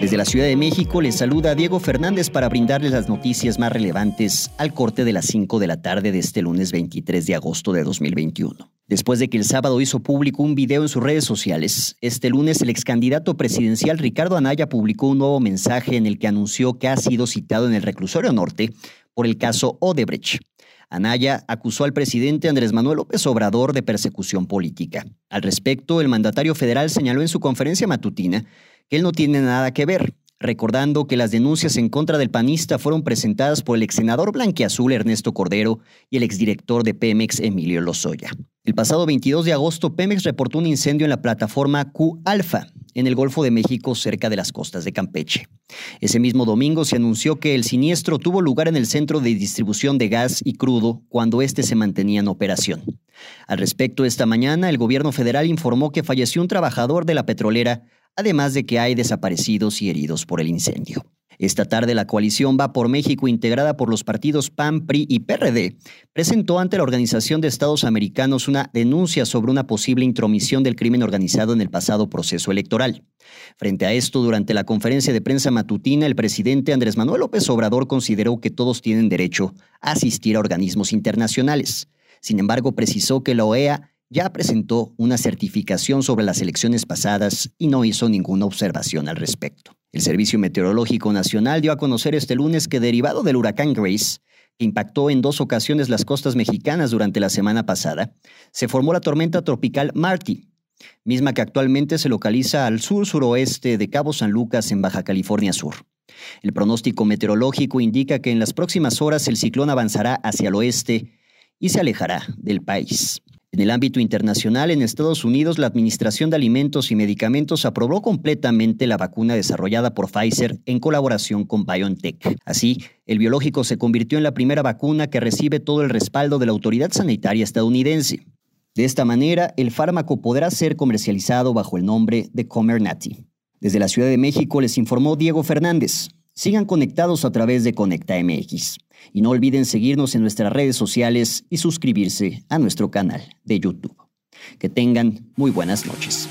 Desde la Ciudad de México les saluda Diego Fernández para brindarles las noticias más relevantes al corte de las 5 de la tarde de este lunes 23 de agosto de 2021. Después de que el sábado hizo público un video en sus redes sociales, este lunes el ex candidato presidencial Ricardo Anaya publicó un nuevo mensaje en el que anunció que ha sido citado en el reclusorio norte por el caso Odebrecht. Anaya acusó al presidente Andrés Manuel López Obrador de persecución política. Al respecto, el mandatario federal señaló en su conferencia matutina que él no tiene nada que ver, recordando que las denuncias en contra del panista fueron presentadas por el ex senador blanquiazul Ernesto Cordero y el exdirector de Pemex Emilio Lozoya. El pasado 22 de agosto, Pemex reportó un incendio en la plataforma Q-Alfa, en el Golfo de México, cerca de las costas de Campeche. Ese mismo domingo se anunció que el siniestro tuvo lugar en el centro de distribución de gas y crudo cuando éste se mantenía en operación. Al respecto, esta mañana el gobierno federal informó que falleció un trabajador de la petrolera además de que hay desaparecidos y heridos por el incendio. Esta tarde la coalición Va por México, integrada por los partidos PAN, PRI y PRD, presentó ante la Organización de Estados Americanos una denuncia sobre una posible intromisión del crimen organizado en el pasado proceso electoral. Frente a esto, durante la conferencia de prensa matutina, el presidente Andrés Manuel López Obrador consideró que todos tienen derecho a asistir a organismos internacionales. Sin embargo, precisó que la OEA ya presentó una certificación sobre las elecciones pasadas y no hizo ninguna observación al respecto. El Servicio Meteorológico Nacional dio a conocer este lunes que derivado del huracán Grace, que impactó en dos ocasiones las costas mexicanas durante la semana pasada, se formó la tormenta tropical Marty, misma que actualmente se localiza al sur-suroeste de Cabo San Lucas en Baja California Sur. El pronóstico meteorológico indica que en las próximas horas el ciclón avanzará hacia el oeste y se alejará del país. En el ámbito internacional, en Estados Unidos, la Administración de Alimentos y Medicamentos aprobó completamente la vacuna desarrollada por Pfizer en colaboración con BioNTech. Así, el biológico se convirtió en la primera vacuna que recibe todo el respaldo de la autoridad sanitaria estadounidense. De esta manera, el fármaco podrá ser comercializado bajo el nombre de Comirnaty. Desde la Ciudad de México les informó Diego Fernández. Sigan conectados a través de Conecta MX. Y no olviden seguirnos en nuestras redes sociales y suscribirse a nuestro canal de YouTube. Que tengan muy buenas noches.